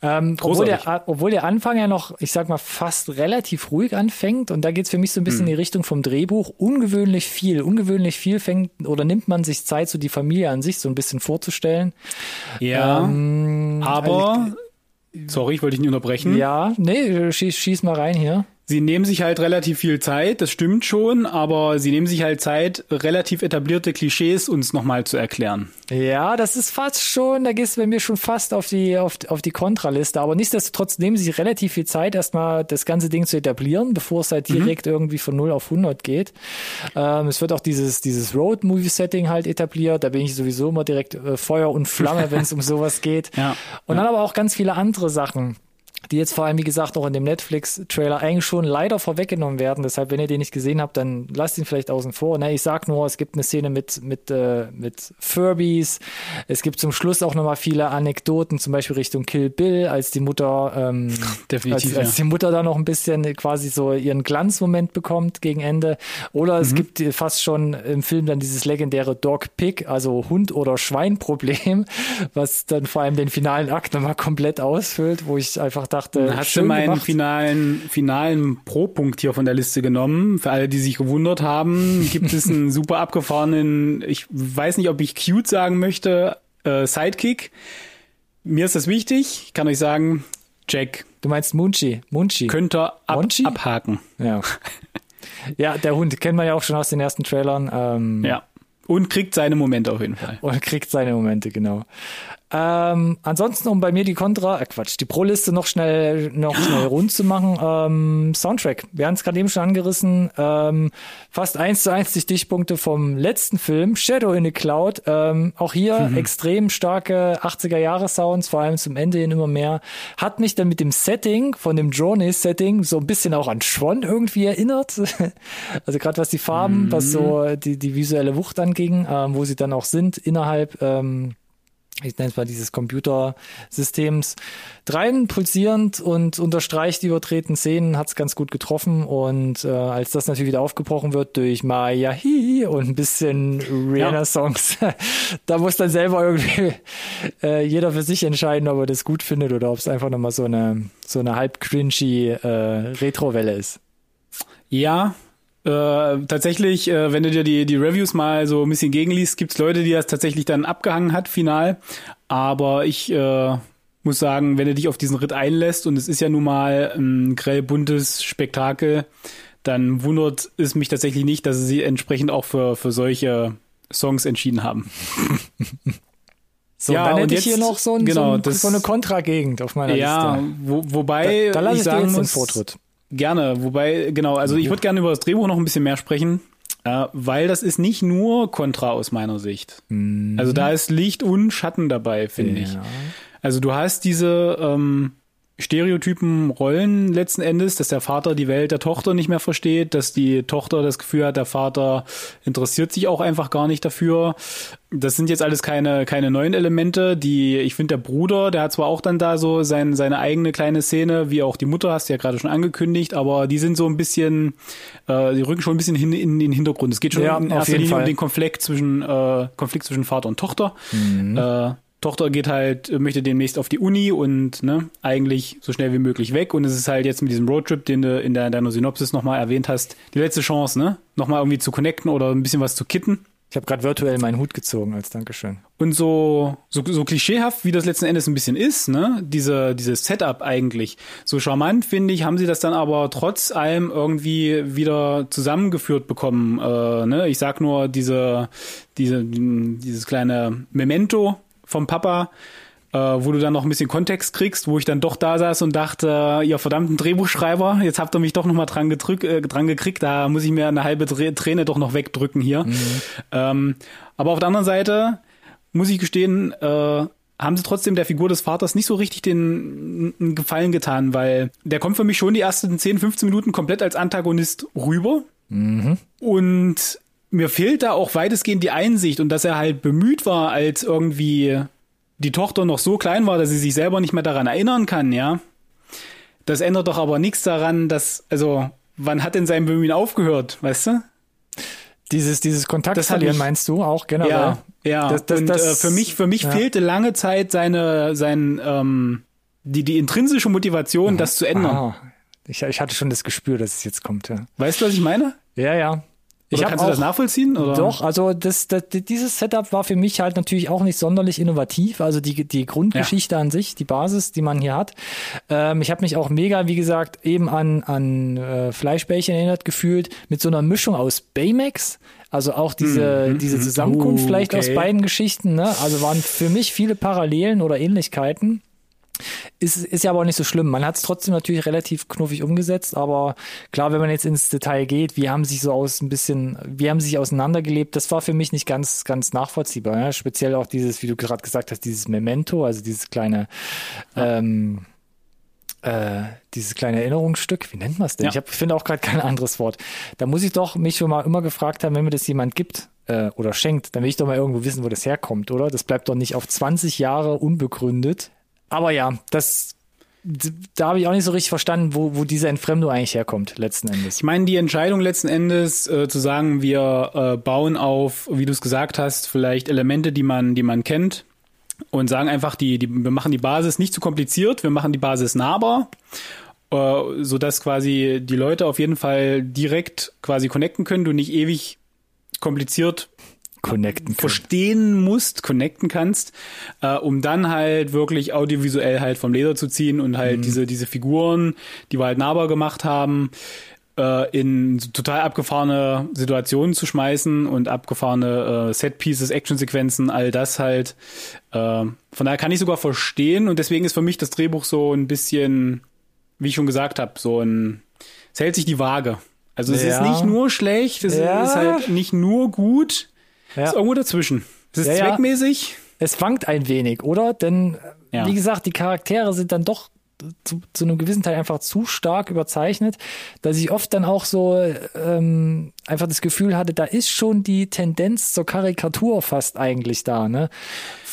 Ähm, obwohl, der, obwohl der Anfang ja noch, ich sag mal, fast relativ ruhig anfängt und da geht's für mich so ein Hm. bisschen in die Richtung vom Drehbuch. Ungewöhnlich viel, ungewöhnlich viel fängt oder nimmt man sich Zeit, so die Familie an sich so ein bisschen vorzustellen. ja, Ähm, aber sorry, ich wollte dich nicht unterbrechen. Ja, nee, schieß, schieß mal rein hier. Sie nehmen sich halt relativ viel Zeit, das stimmt schon, aber sie nehmen sich halt Zeit, relativ etablierte Klischees uns nochmal zu erklären. Ja, das ist fast schon, da gehst du bei mir schon fast auf die, auf, auf die Kontraliste. Aber nichtsdestotrotz nehmen sie sich relativ viel Zeit, erstmal das ganze Ding zu etablieren, bevor es halt direkt irgendwie von 0 auf 100 geht. Ähm, es wird auch dieses, dieses Road-Movie-Setting halt etabliert. Da bin ich sowieso immer direkt äh, Feuer und Flamme, wenn es um sowas geht. Ja, Und dann aber auch ganz viele andere Sachen die jetzt vor allem, wie gesagt, auch in dem Netflix-Trailer eigentlich schon leider vorweggenommen werden. Deshalb, wenn ihr den nicht gesehen habt, dann lasst ihn vielleicht außen vor. Ne, ich sag nur, es gibt eine Szene mit, mit, äh, mit Furbies. Es gibt zum Schluss auch nochmal viele Anekdoten, zum Beispiel Richtung Kill Bill, als die Mutter, ähm, Definitiv, als, als die Mutter da noch ein bisschen quasi so ihren Glanzmoment bekommt gegen Ende. Oder Mhm. es gibt fast schon im Film dann dieses legendäre Dog-Pig, also Hund- oder Schwein-Problem, was dann vor allem den finalen Akt nochmal komplett ausfüllt, wo ich einfach dachte, Dann hast du meinen gemacht. finalen, finalen Pro-Punkt hier von der Liste genommen. Für alle, die sich gewundert haben, gibt es einen super abgefahrenen, ich weiß nicht, ob ich cute sagen möchte, äh, Sidekick. Mir ist das wichtig. Ich kann euch sagen, Jack Du meinst Munchi, Munchi. könnt ihr ab, Monchi? abhaken. Ja. ja, der Hund kennt man ja auch schon aus den ersten Trailern. Ähm, Ja. Und kriegt seine Momente auf jeden Fall. Und kriegt seine Momente, genau. Ähm, ansonsten, um bei mir die Kontra, äh Quatsch, die Pro-Liste noch schnell, noch schnell rund zu machen, ähm, Soundtrack. Wir haben es gerade eben schon angerissen. Ähm, fast eins zu eins die Stichpunkte vom letzten Film, Shadow in the Cloud. Ähm, auch hier mhm. extrem starke 80er-Jahre-Sounds, vor allem zum Ende hin immer mehr. Hat mich dann mit dem Setting, von dem Journey-Setting, so ein bisschen auch an Schwann irgendwie erinnert. also gerade was die Farben, mhm. was so die, die visuelle Wucht anging, ähm, wo sie dann auch sind innerhalb ähm, ich nenne es mal dieses Computersystems, drein pulsierend und unterstreicht die übertreten Szenen, hat es ganz gut getroffen und äh, als das natürlich wieder aufgebrochen wird durch Maya Hi und ein bisschen Rihanna-Songs, ja. da muss dann selber irgendwie äh, jeder für sich entscheiden, ob er das gut findet oder ob es einfach nochmal so eine, so eine halb cringy äh, Retro-Welle ist. Ja, äh, tatsächlich, äh, wenn du dir die, die Reviews mal so ein bisschen gegenliest, gibt's Leute, die das tatsächlich dann abgehangen hat, final. Aber ich äh, muss sagen, wenn du dich auf diesen Ritt einlässt und es ist ja nun mal ein grell buntes Spektakel, dann wundert es mich tatsächlich nicht, dass sie entsprechend auch für, für solche Songs entschieden haben. So, ja, dann hätte ich hier noch so, ein, genau, so, ein, das, so eine Kontragegend auf meiner ja, Liste. Ja, wo, wobei da, da lasse ich, ich sagen muss, den Vortritt. Gerne, wobei, genau, also ich würde gerne über das Drehbuch noch ein bisschen mehr sprechen, äh, weil das ist nicht nur Kontra aus meiner Sicht. Mhm. Also da ist Licht und Schatten dabei, finde ja. ich. Also du hast diese ähm, Stereotypen Rollen letzten Endes, dass der Vater die Welt der Tochter nicht mehr versteht, dass die Tochter das Gefühl hat, der Vater interessiert sich auch einfach gar nicht dafür. Das sind jetzt alles keine, keine neuen Elemente, die, ich finde, der Bruder, der hat zwar auch dann da so sein, seine eigene kleine Szene, wie auch die Mutter, hast du ja gerade schon angekündigt, aber die sind so ein bisschen, äh, die rücken schon ein bisschen hin, in den Hintergrund. Es geht schon ja, in erster Linie Fall. um den Konflikt zwischen, äh, Konflikt zwischen Vater und Tochter. Mhm. Äh, Tochter geht halt, möchte demnächst auf die Uni und ne, eigentlich so schnell wie möglich weg. Und es ist halt jetzt mit diesem Roadtrip, den du in der, deiner Synopsis nochmal erwähnt hast, die letzte Chance, ne? Nochmal irgendwie zu connecten oder ein bisschen was zu kitten. Ich habe gerade virtuell meinen Hut gezogen als Dankeschön. Und so, so, so klischeehaft, wie das letzten Endes ein bisschen ist, ne, diese, dieses Setup eigentlich, so charmant, finde ich, haben sie das dann aber trotz allem irgendwie wieder zusammengeführt bekommen. Äh, ne? Ich sag nur diese, diese, dieses kleine Memento, vom Papa, äh, wo du dann noch ein bisschen Kontext kriegst, wo ich dann doch da saß und dachte, ihr verdammten Drehbuchschreiber, jetzt habt ihr mich doch noch mal dran, gedrück, äh, dran gekriegt, da muss ich mir eine halbe Träne doch noch wegdrücken hier. Mhm. Ähm, aber auf der anderen Seite muss ich gestehen, äh, haben sie trotzdem der Figur des Vaters nicht so richtig den Gefallen getan, weil der kommt für mich schon die ersten 10, 15 Minuten komplett als Antagonist rüber. Mhm. Und mir fehlt da auch weitestgehend die Einsicht und dass er halt bemüht war, als irgendwie die Tochter noch so klein war, dass sie sich selber nicht mehr daran erinnern kann, ja. Das ändert doch aber nichts daran, dass, also, wann hat denn sein Bemühen aufgehört, weißt du? Dieses, dieses Kontakt das verlieren, meinst du auch generell? Ja, ja. Das, das, und das, äh, für mich, für mich ja. fehlte lange Zeit seine, sein, ähm, die, die intrinsische Motivation, mhm. das zu ändern. Ah, ich, ich hatte schon das Gespür, dass es jetzt kommt, ja. Weißt du, was ich meine? Ja, ja. Ich kannst auch, du das nachvollziehen? Oder? Doch, also das, das, dieses Setup war für mich halt natürlich auch nicht sonderlich innovativ. Also die, die Grundgeschichte ja. an sich, die Basis, die man hier hat. Ähm, ich habe mich auch mega, wie gesagt, eben an, an äh, Fleischbällchen erinnert gefühlt, mit so einer Mischung aus Baymax, also auch diese, mm, diese Zusammenkunft uh, vielleicht aus beiden Geschichten. Ne? Also waren für mich viele Parallelen oder Ähnlichkeiten. Ist, ist ja aber auch nicht so schlimm. Man hat es trotzdem natürlich relativ knuffig umgesetzt, aber klar, wenn man jetzt ins Detail geht, wie haben sich so aus ein bisschen, wie haben sich auseinandergelebt, das war für mich nicht ganz, ganz nachvollziehbar. Ja? Speziell auch dieses, wie du gerade gesagt hast, dieses Memento, also dieses kleine, ja. ähm, äh, dieses kleine Erinnerungsstück, wie nennt man es denn? Ja. Ich finde auch gerade kein anderes Wort. Da muss ich doch mich schon mal immer gefragt haben, wenn mir das jemand gibt, äh, oder schenkt, dann will ich doch mal irgendwo wissen, wo das herkommt, oder? Das bleibt doch nicht auf 20 Jahre unbegründet aber ja, das da habe ich auch nicht so richtig verstanden, wo, wo diese Entfremdung eigentlich herkommt, letzten Endes. Ich meine, die Entscheidung letzten Endes äh, zu sagen, wir äh, bauen auf, wie du es gesagt hast, vielleicht Elemente, die man, die man kennt und sagen einfach, die, die, wir machen die Basis nicht zu kompliziert, wir machen die Basis nahbar, äh, so dass quasi die Leute auf jeden Fall direkt quasi connecten können, du nicht ewig kompliziert connecten verstehen musst, connecten kannst, äh, um dann halt wirklich audiovisuell halt vom Leder zu ziehen und halt mhm. diese, diese Figuren, die wir halt nahbar gemacht haben, äh, in total abgefahrene Situationen zu schmeißen und abgefahrene äh, Set-Pieces, Actionsequenzen, all das halt. Äh, von daher kann ich sogar verstehen und deswegen ist für mich das Drehbuch so ein bisschen, wie ich schon gesagt habe, so ein, es hält sich die Waage. Also es Ja. ist nicht nur schlecht, es Ja. ist halt nicht nur gut, Ja. ist irgendwo dazwischen. Es ist Ja, ja. zweckmäßig. Es wankt ein wenig, oder? Denn, Ja. wie gesagt, die Charaktere sind dann doch zu, zu einem gewissen Teil einfach zu stark überzeichnet, dass ich oft dann auch so ähm, einfach das Gefühl hatte, da ist schon die Tendenz zur Karikatur fast eigentlich da, ne?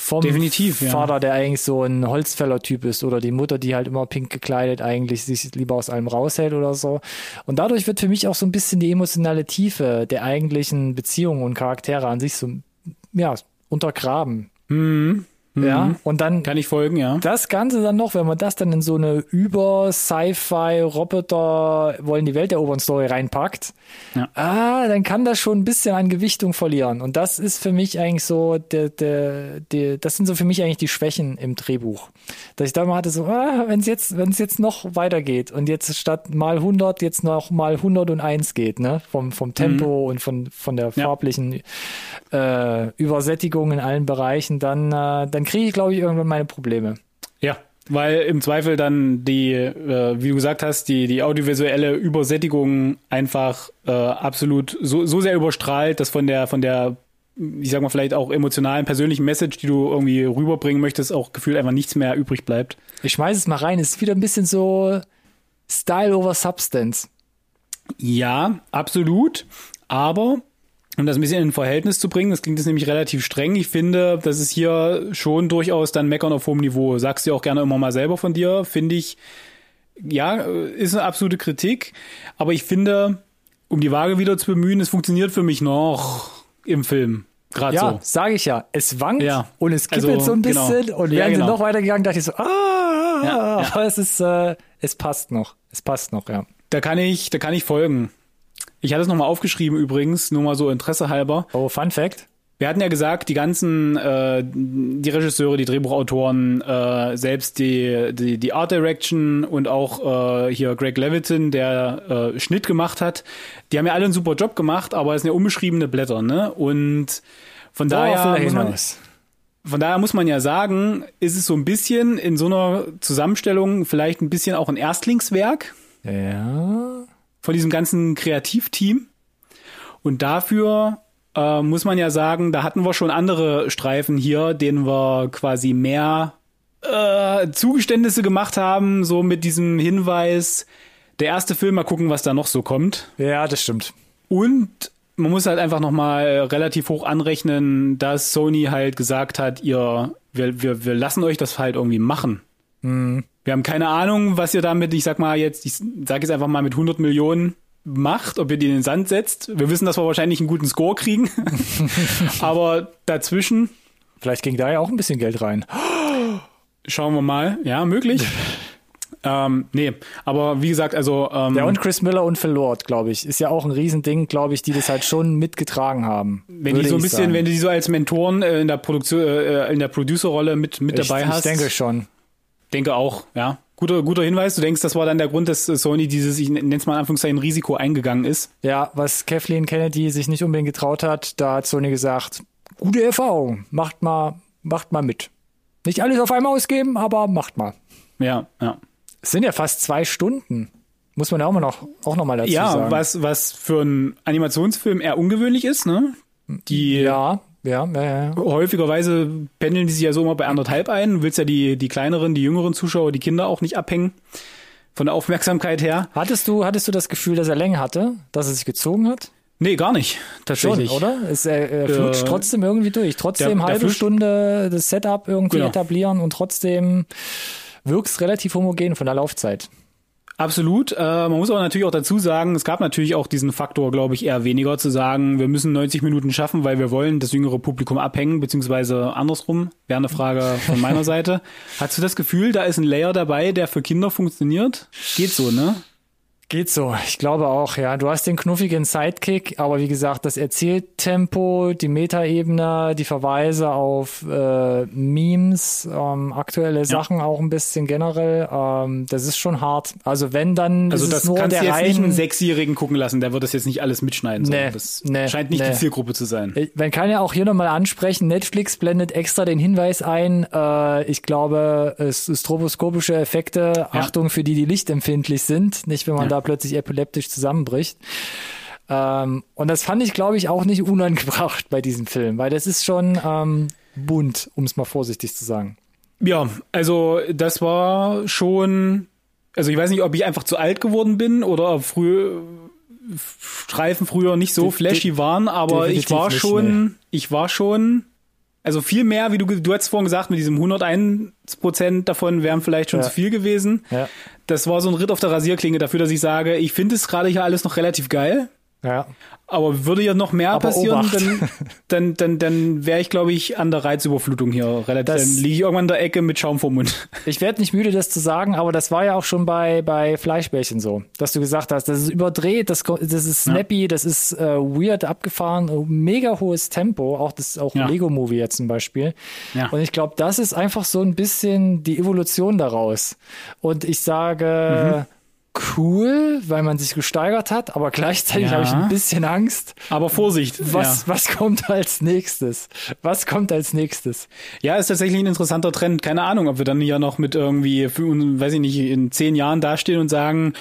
Vom Definitiv, ja. Vater, der eigentlich so ein Holzfäller-Typ ist, oder die Mutter, die halt immer pink gekleidet eigentlich sich lieber aus allem raushält oder so. Und dadurch wird für mich auch so ein bisschen die emotionale Tiefe der eigentlichen Beziehungen und Charaktere an sich so, ja, untergraben. Mhm. Ja, und dann Kann ich folgen, ja. das Ganze dann noch, wenn man das dann in so eine über Sci-Fi Roboter wollen die Welt erobern Story reinpackt, Ja. ah, dann kann das schon ein bisschen an Gewichtung verlieren. Und das ist für mich eigentlich so, der, der, der, das sind so für mich eigentlich die Schwächen im Drehbuch. Dass ich da mal hatte so, ah, wenn es jetzt, wenn es jetzt noch weitergeht und jetzt statt mal 100 jetzt noch mal 101 geht, ne, vom, vom Tempo und von, von der Ja. farblichen äh, Übersättigung in allen Bereichen, dann, äh, dann kriege ich, glaube ich, irgendwann meine Probleme. Ja, weil im Zweifel dann die, äh, wie du gesagt hast, die, die audiovisuelle Übersättigung einfach äh, absolut so, so sehr überstrahlt, dass von der, von der, ich sag mal, vielleicht auch emotionalen, persönlichen Message, die du irgendwie rüberbringen möchtest, auch gefühlt einfach nichts mehr übrig bleibt. Ich schmeiß es mal rein, es ist wieder ein bisschen so Style over Substance. Ja, absolut. Aber um das ein bisschen in ein Verhältnis zu bringen, das klingt jetzt nämlich relativ streng. Ich finde, das ist hier schon durchaus dann Meckern auf hohem Niveau. Sagst du ja auch gerne immer mal selber von dir, finde ich, ja, ist eine absolute Kritik. Aber ich finde, um die Waage wieder zu bemühen, es funktioniert für mich noch im Film. Gerade Ja, so. sage ich ja. Es wankt Ja. und es kippelt Also, so ein genau. bisschen und Ja, wären genau. sie noch weitergegangen, dachte ich so, ah, Ja, ja. aber es ist, äh, es passt noch. Es passt noch, ja. Da kann ich, da kann ich folgen. Ich hatte es nochmal aufgeschrieben übrigens, nur mal so Interesse halber. Oh, Fun Fact. Wir hatten ja gesagt, die ganzen, äh, die Regisseure, die Drehbuchautoren, äh, selbst die, die, die Art Direction und auch äh, hier Greg Levitin, der äh, Schnitt gemacht hat, die haben ja alle einen super Job gemacht, aber es sind ja unbeschriebene Blätter, ne? Und von Worauf daher, er muss man, von daher muss man ja sagen, ist es so ein bisschen in so einer Zusammenstellung vielleicht ein bisschen auch ein Erstlingswerk Ja. Von diesem ganzen Kreativteam. Und dafür äh, muss man ja sagen, da hatten wir schon andere Streifen hier, denen wir quasi mehr äh, Zugeständnisse gemacht haben, so mit diesem Hinweis, der erste Film, mal gucken, was da noch so kommt. Ja, das stimmt. Und man muss halt einfach nochmal relativ hoch anrechnen, dass Sony halt gesagt hat, ihr, wir, wir, wir lassen euch das halt irgendwie machen. Wir haben keine Ahnung, was ihr damit, ich sag mal jetzt, ich sag jetzt einfach mal mit 100 Millionen macht, ob ihr die in den Sand setzt. Wir wissen, dass wir wahrscheinlich einen guten Score kriegen. Aber dazwischen Vielleicht ging da ja auch ein bisschen Geld rein. schauen wir mal. Ja, möglich. ähm, nee, aber wie gesagt, also ähm, Ja, und Chris Miller und Phil Lord, glaube ich. Ist ja auch ein Riesending, glaube ich, die das halt schon mitgetragen haben. wenn die so ein ich bisschen, sagen. wenn du die so als Mentoren äh, in der Produktion, äh, in der Producer-Rolle mit, mit ich, dabei ich hast. denke schon. Denke auch, ja. Guter, guter Hinweis. Du denkst, das war dann der Grund, dass Sony dieses, ich nenne es mal in Anführungszeichen, Risiko eingegangen ist. Ja, was Kathleen Kennedy sich nicht unbedingt getraut hat, da hat Sony gesagt, gute Erfahrung, macht mal, macht mal mit. Nicht alles auf einmal ausgeben, aber macht mal. Ja, ja. Es sind ja fast zwei Stunden. Muss man ja auch mal noch, auch noch mal dazu Ja, sagen. was, was für einen Animationsfilm eher ungewöhnlich ist, ne? Die Ja, ja, ja, ja. häufigerweise pendeln die sich ja so immer bei anderthalb ein. Du willst ja die, die kleineren, die jüngeren Zuschauer, die Kinder auch nicht abhängen. Von der Aufmerksamkeit her. Hattest du, hattest du das Gefühl, dass er Länge hatte, dass er sich gezogen hat? Nee, gar nicht. Schon, Tatsächlich. oder? Es, er, er flutscht Äh, trotzdem irgendwie durch. Trotzdem der- der halbe flutscht- Stunde das Setup irgendwie Genau. etablieren und trotzdem wirkt relativ homogen von der Laufzeit. Absolut. Äh, man muss aber natürlich auch dazu sagen, es gab natürlich auch diesen Faktor, glaube ich, eher weniger zu sagen, wir müssen 90 Minuten schaffen, weil wir wollen das jüngere Publikum abhängen, beziehungsweise andersrum. Wäre eine Frage von meiner Seite. Hast du das Gefühl, da ist ein Layer dabei, der für Kinder funktioniert? Geht so, ne? Geht so. Ich glaube auch, ja. Du hast den knuffigen Sidekick, aber wie gesagt, das Erzähltempo, die Metaebene, die Verweise auf äh, Memes, ähm, aktuelle Sachen auch ein bisschen generell, ähm, das ist schon hart. Also wenn dann Also ist es das nur kannst der du jetzt rein, nicht einen Sechsjährigen gucken lassen, der wird das jetzt nicht alles mitschneiden. sondern Nee, das nee, scheint nicht nee. die Zielgruppe zu sein. Man kann ja auch hier nochmal ansprechen, Netflix blendet extra den Hinweis ein, äh, ich glaube, es stroboskopische Effekte, Achtung für die, die lichtempfindlich sind, nicht wenn man Ja. da plötzlich epileptisch zusammenbricht. Ähm, und das fand ich, glaube ich, auch nicht unangebracht bei diesem Film, weil das ist schon ähm, bunt, um es mal vorsichtig zu sagen. Ja, also das war schon, also ich weiß nicht, ob ich einfach zu alt geworden bin oder ob früher Streifen früher nicht so flashy waren, aber ich definitiv war nicht, schon, ich war schon, also viel mehr, wie du, du hast vorhin gesagt, mit diesem 101 Prozent davon wären vielleicht schon Ja. zu viel gewesen. Ja. Das war so ein Ritt auf der Rasierklinge dafür, dass ich sage, ich finde es gerade hier alles noch relativ geil. Ja. Aber würde ja noch mehr Aber passieren, Obacht. dann, dann, dann, dann wäre ich, glaube ich, an der Reizüberflutung hier relativ. Das- dann liege ich irgendwann in der Ecke mit Schaum vor Mund. Ich werde nicht müde, das zu sagen, aber das war ja auch schon bei, bei Fleischbällchen so, dass du gesagt hast, das ist überdreht, das, das ist snappy, das ist äh, weird abgefahren, äh, mega hohes Tempo, auch das auch Ja. Lego-Movie jetzt zum Beispiel. Ja. Und ich glaube, das ist einfach so ein bisschen die Evolution daraus. Und ich sage cool, weil man sich gesteigert hat, aber gleichzeitig Ja. habe ich ein bisschen Angst. Aber Vorsicht. Was, was kommt als nächstes? Was kommt als nächstes? Ja. ja, ist tatsächlich ein interessanter Trend. Keine Ahnung, ob wir dann ja noch mit irgendwie, weiß ich nicht, in zehn Jahren dastehen und sagen,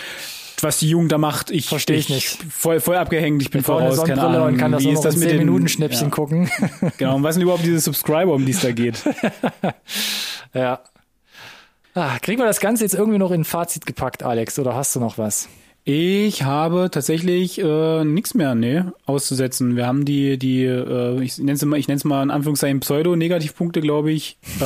was die Jugend da macht, ich Versteh ich nicht. Voll, voll abgehängt, ich bin Ich voraus, keine Ahnung. und kann das Wie ist das mit 10 den Minuten Schnäppchen ja. gucken. Genau, und was sind überhaupt diese Subscriber, um die es da geht? Ja. Ah, kriegen wir das Ganze jetzt irgendwie noch in ein Fazit gepackt, Alex, oder hast du noch was? Ich habe tatsächlich äh, nichts mehr, nee, auszusetzen. Wir haben die, die, äh, ich nenne es mal, ich nenne es mal in Anführungszeichen Pseudo-Negativpunkte, glaube ich, äh,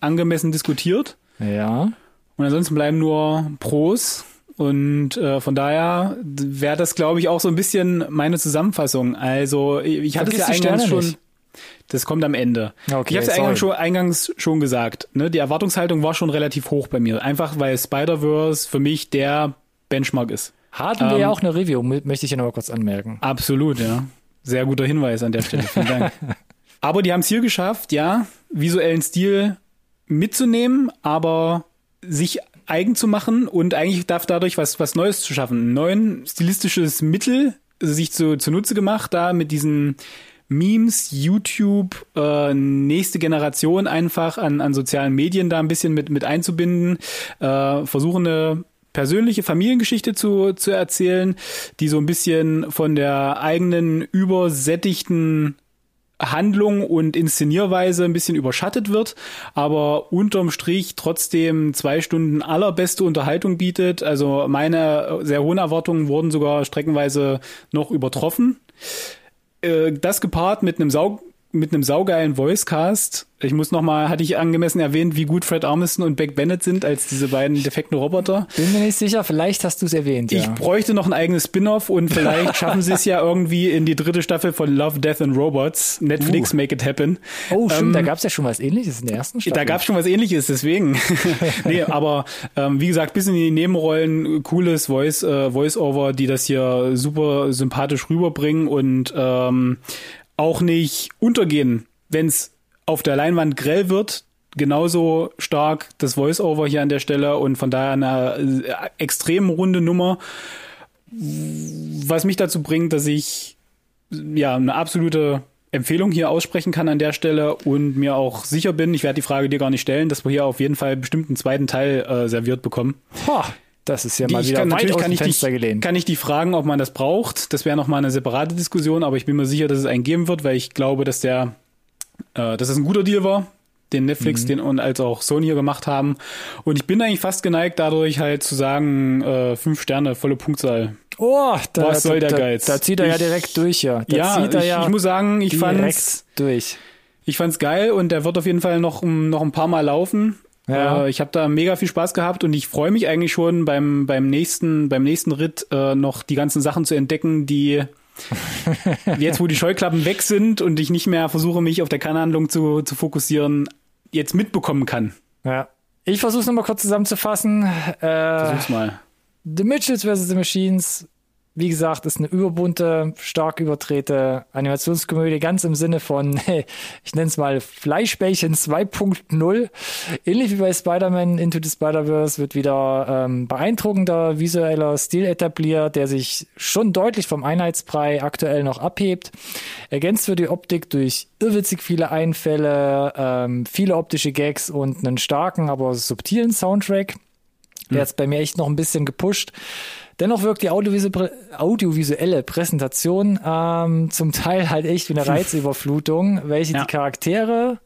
angemessen diskutiert. Ja. Und ansonsten bleiben nur Pros. Und äh, von daher wäre das, glaube ich, auch so ein bisschen meine Zusammenfassung. Also ich hatte es ja eingangs Sterne schon. nicht. Das kommt am Ende. Okay, ich habe es eingangs schon, eingangs schon gesagt. Ne? Die Erwartungshaltung war schon relativ hoch bei mir. Einfach weil Spider-Verse für mich der Benchmark ist. Hatten wir Ähm, ja auch eine Review, mö- möchte ich hier noch mal kurz anmerken. Absolut, ja. Sehr guter Hinweis an der Stelle. Vielen Dank. aber die haben es hier geschafft, ja, visuellen Stil mitzunehmen, aber sich eigen zu machen und eigentlich darf dadurch was, was Neues zu schaffen. Ein neuen stilistisches Mittel sich zu, zunutze gemacht, da mit diesen Memes, YouTube, äh, nächste Generation einfach an, an sozialen Medien da ein bisschen mit, mit einzubinden, äh, versuchen eine persönliche Familiengeschichte zu, zu erzählen, die so ein bisschen von der eigenen übersättigten Handlung und Inszenierweise ein bisschen überschattet wird, aber unterm Strich trotzdem zwei Stunden allerbeste Unterhaltung bietet. Also meine sehr hohen Erwartungen wurden sogar streckenweise noch übertroffen. Äh, Das gepaart mit einem Sau mit einem saugeilen Voicecast. Ich muss noch mal, hatte ich angemessen erwähnt, wie gut Fred Armisen und Beck Bennett sind als diese beiden defekten Roboter. Bin mir nicht sicher, vielleicht hast du es erwähnt, Ich ja. bräuchte noch ein eigenes Spin-off und vielleicht schaffen sie es ja irgendwie in die dritte Staffel von Love, Death and Robots. Netflix Uh. Make It Happen. Oh, stimmt, Ähm, da gab es ja schon was ähnliches in der ersten Staffel. Da gab es schon was ähnliches, deswegen. nee, aber ähm, wie gesagt, bis in die Nebenrollen, cooles Voice, äh, Voice-Over, die das hier super sympathisch rüberbringen und ähm, auch nicht untergehen, wenn es auf der Leinwand grell wird. Genauso stark das Voice-Over hier an der Stelle und von daher eine äh, extrem runde Nummer, was mich dazu bringt, dass ich ja eine absolute Empfehlung hier aussprechen kann an der Stelle und mir auch sicher bin, ich werde die Frage dir gar nicht stellen, dass wir hier auf jeden Fall bestimmt einen zweiten Teil äh, serviert bekommen. Boah, das ist ja Die mal wieder kann, weit aus kann dem ich, Fenster dich, gelehnt. kann ich die fragen, ob man das braucht. Das wäre nochmal eine separate Diskussion, aber ich bin mir sicher, dass es einen geben wird, weil ich glaube, dass der, äh, dass es ein guter Deal war, den Netflix, Mhm. den und als auch Sony hier gemacht haben. Und ich bin eigentlich fast geneigt, dadurch halt zu sagen, äh, fünf Sterne, volle Punktzahl. Oh, da, Was soll der da, Geiz? Da zieht er ja Ich- direkt durch, ja. Da ja, ich, ja ich muss sagen, ich fand's, durch. ich fand's geil und der wird auf jeden Fall noch, noch ein paar Mal laufen. Ja. Äh, ich habe da mega viel Spaß gehabt und ich freue mich eigentlich schon beim, beim, nächsten, beim nächsten Ritt äh, noch die ganzen Sachen zu entdecken, die jetzt, wo die Scheuklappen weg sind und ich nicht mehr versuche, mich auf der Kernhandlung zu, zu fokussieren, jetzt mitbekommen kann. Ja. Ich versuche es nochmal kurz zusammenzufassen. Äh, Versuch's mal. The Mitchells vs. The Machines wie gesagt, ist eine überbunte, stark überdrehte Animationskomödie, ganz im Sinne von, ich nenne es mal Fleischbällchen 2.0. Ähnlich wie bei Spider-Man Into the Spider-Verse wird wieder ähm, beeindruckender visueller Stil etabliert, der sich schon deutlich vom Einheitsbrei aktuell noch abhebt. Ergänzt wird die Optik durch irrwitzig viele Einfälle, ähm, viele optische Gags und einen starken, aber subtilen Soundtrack. Der hat bei mir echt noch ein bisschen gepusht. Dennoch wirkt die audiovisuelle Präsentation ähm, zum Teil halt echt wie eine Reizüberflutung, welche ja. die Charaktere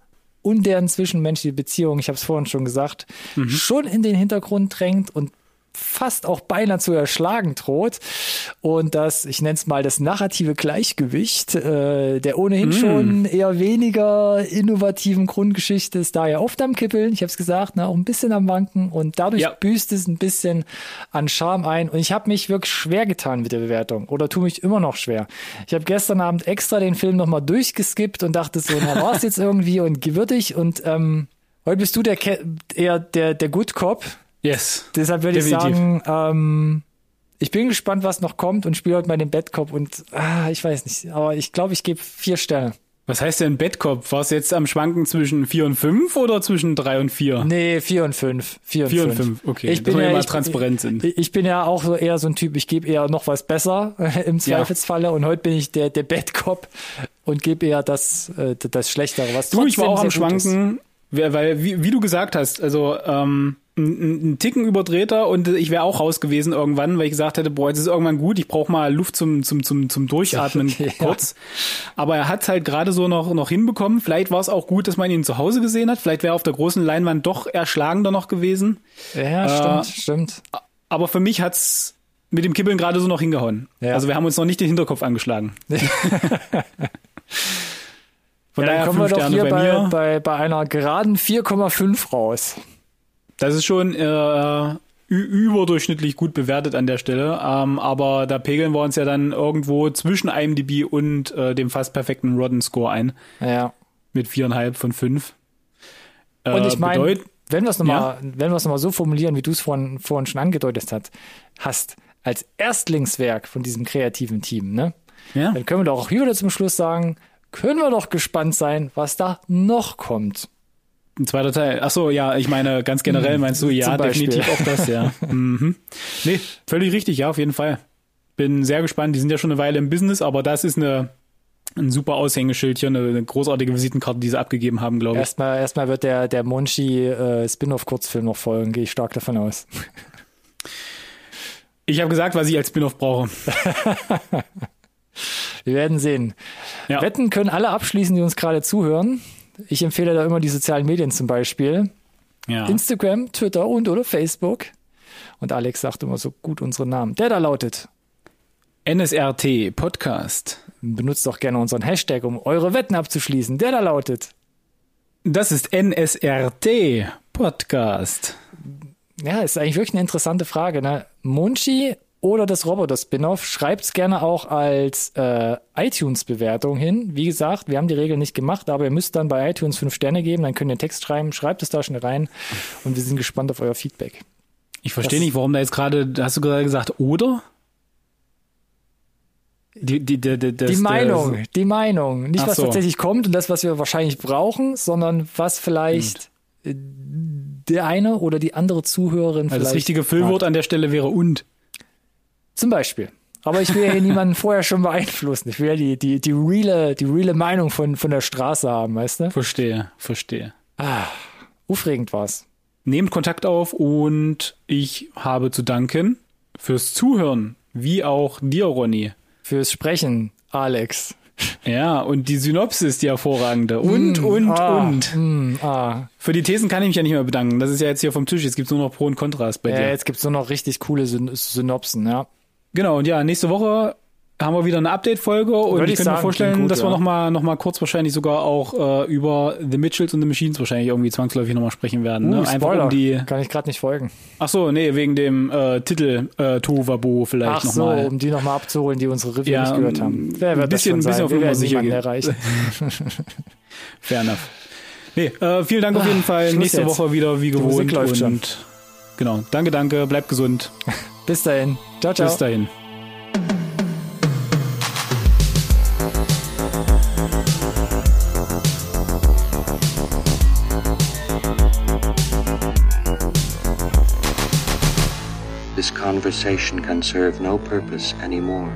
und deren zwischenmenschliche Beziehung, ich habe es vorhin schon gesagt, mhm. schon in den Hintergrund drängt und fast auch beinahe zu erschlagen droht. Und das, ich nenne es mal das narrative Gleichgewicht äh, der ohnehin mm. schon eher weniger innovativen Grundgeschichte ist daher oft am Kippeln. Ich habe es gesagt, ne, auch ein bisschen am Wanken und dadurch ja. büßt es ein bisschen an Charme ein. Und ich habe mich wirklich schwer getan mit der Bewertung oder tue mich immer noch schwer. Ich habe gestern Abend extra den Film nochmal durchgeskippt und dachte so, na war es jetzt irgendwie und gewürdig und ähm, heute bist du der eher der, der Good Cop Yes. Deshalb würde ich sagen, ähm, ich bin gespannt, was noch kommt und spiele heute mal den Bettkopf und ah, ich weiß nicht, aber ich glaube, ich gebe vier Sterne. Was heißt denn Bettkopf? War es jetzt am Schwanken zwischen vier und fünf oder zwischen drei und vier? Nee, vier und fünf. Vier und, vier und fünf. okay. Ich bin ja, mal ich, transparent sind. Ich, ich bin ja auch so eher so ein Typ, ich gebe eher noch was besser im Zweifelsfalle ja. und heute bin ich der, der Bettkopf und gebe eher das, äh, das Schlechtere, was Du, ich war auch am Schwanken, weil, wie, wie du gesagt hast, also ähm, ein, ein Ticken überdrehter und ich wäre auch raus gewesen irgendwann, weil ich gesagt hätte, boah, jetzt ist irgendwann gut, ich brauche mal Luft zum, zum, zum, zum Durchatmen okay, kurz. Ja. Aber er hat halt gerade so noch, noch hinbekommen. Vielleicht war es auch gut, dass man ihn zu Hause gesehen hat. Vielleicht wäre auf der großen Leinwand doch erschlagender noch gewesen. Ja, äh, stimmt, stimmt. Aber für mich hat's mit dem Kibbeln gerade so noch hingehauen. Ja. Also wir haben uns noch nicht den Hinterkopf angeschlagen. Von ja, daher kommen wir doch hier bei, bei, bei, bei einer geraden 4,5 raus. Das ist schon äh, überdurchschnittlich gut bewertet an der Stelle. Ähm, aber da pegeln wir uns ja dann irgendwo zwischen IMDb und äh, dem fast perfekten Rodden Score ein. Ja. Mit viereinhalb von fünf. Äh, und ich meine, wenn wir es nochmal, ja. wenn nochmal so formulieren, wie du es vorhin, vorhin schon angedeutet hast, hast, als Erstlingswerk von diesem kreativen Team, ne? Ja. Dann können wir doch auch hier wieder zum Schluss sagen, können wir doch gespannt sein, was da noch kommt. Ein zweiter Teil. Ach so, ja, ich meine, ganz generell hm, meinst du, ja, definitiv auch das, ja. mhm. Nee, völlig richtig, ja, auf jeden Fall. Bin sehr gespannt. Die sind ja schon eine Weile im Business, aber das ist eine, ein super Aushängeschild hier, eine, eine großartige Visitenkarte, die sie abgegeben haben, glaube ich. Erstmal, erstmal wird der, der Monchi äh, Spin-off-Kurzfilm noch folgen, gehe ich stark davon aus. Ich habe gesagt, was ich als Spin-off brauche. Wir werden sehen. Ja. Wetten können alle abschließen, die uns gerade zuhören. Ich empfehle da immer die sozialen Medien zum Beispiel. Ja. Instagram, Twitter und oder Facebook. Und Alex sagt immer so gut unseren Namen. Der da lautet NSRT Podcast. Benutzt doch gerne unseren Hashtag, um eure Wetten abzuschließen. Der da lautet. Das ist NSRT Podcast. Ja, ist eigentlich wirklich eine interessante Frage. Ne? Munchi oder das Roboter-Spin-Off. Schreibt's gerne auch als äh, iTunes-Bewertung hin. Wie gesagt, wir haben die Regel nicht gemacht, aber ihr müsst dann bei iTunes fünf Sterne geben, dann könnt ihr einen Text schreiben, schreibt es da schnell rein und wir sind gespannt auf euer Feedback. Ich verstehe nicht, warum da jetzt gerade, hast du gerade gesagt, oder? Die, die, die, die, das, die Meinung, das, die Meinung. Nicht, was so. tatsächlich kommt und das, was wir wahrscheinlich brauchen, sondern was vielleicht und. der eine oder die andere Zuhörerin also vielleicht. Das richtige Füllwort an der Stelle wäre und. Zum Beispiel. Aber ich will ja hier niemanden vorher schon beeinflussen. Ich will ja die, die, die reale, die reale Meinung von, von der Straße haben, weißt du? Verstehe, verstehe. Ah, aufregend war's. Nehmt Kontakt auf und ich habe zu danken fürs Zuhören, wie auch dir, Ronny. Fürs Sprechen, Alex. Ja, und die Synopsis, die hervorragende. Und, mm, und, ah, und. Mm, ah. Für die Thesen kann ich mich ja nicht mehr bedanken. Das ist ja jetzt hier vom Tisch. Jetzt gibt's nur noch Pro und Kontras bei ja, dir. Jetzt gibt's nur noch richtig coole Syn Synopsen, ja. Genau, und ja, nächste Woche haben wir wieder eine Update-Folge und ich, ich könnte mir vorstellen, gut, dass ja. wir nochmal noch mal kurz wahrscheinlich sogar auch äh, über The Mitchells und The Machines wahrscheinlich irgendwie zwangsläufig nochmal sprechen werden. Ne? Uh, Einfach um die. Kann ich gerade nicht folgen. Ach so, nee, wegen dem äh, Titel äh, Tohuwabohu vielleicht Ach so, mal. um die nochmal abzuholen, die unsere Review ja, nicht gehört haben. Wer wird ein bisschen, das schon sein? bisschen auf sicher gehen. erreichen. Fair enough. Nee, äh, vielen Dank auf jeden Fall. Nächste jetzt. Woche wieder wie gewohnt. und schon. genau, danke, danke, bleibt gesund. Bis dahin. Ciao, ciao. Bis dahin. This conversation can serve no purpose anymore.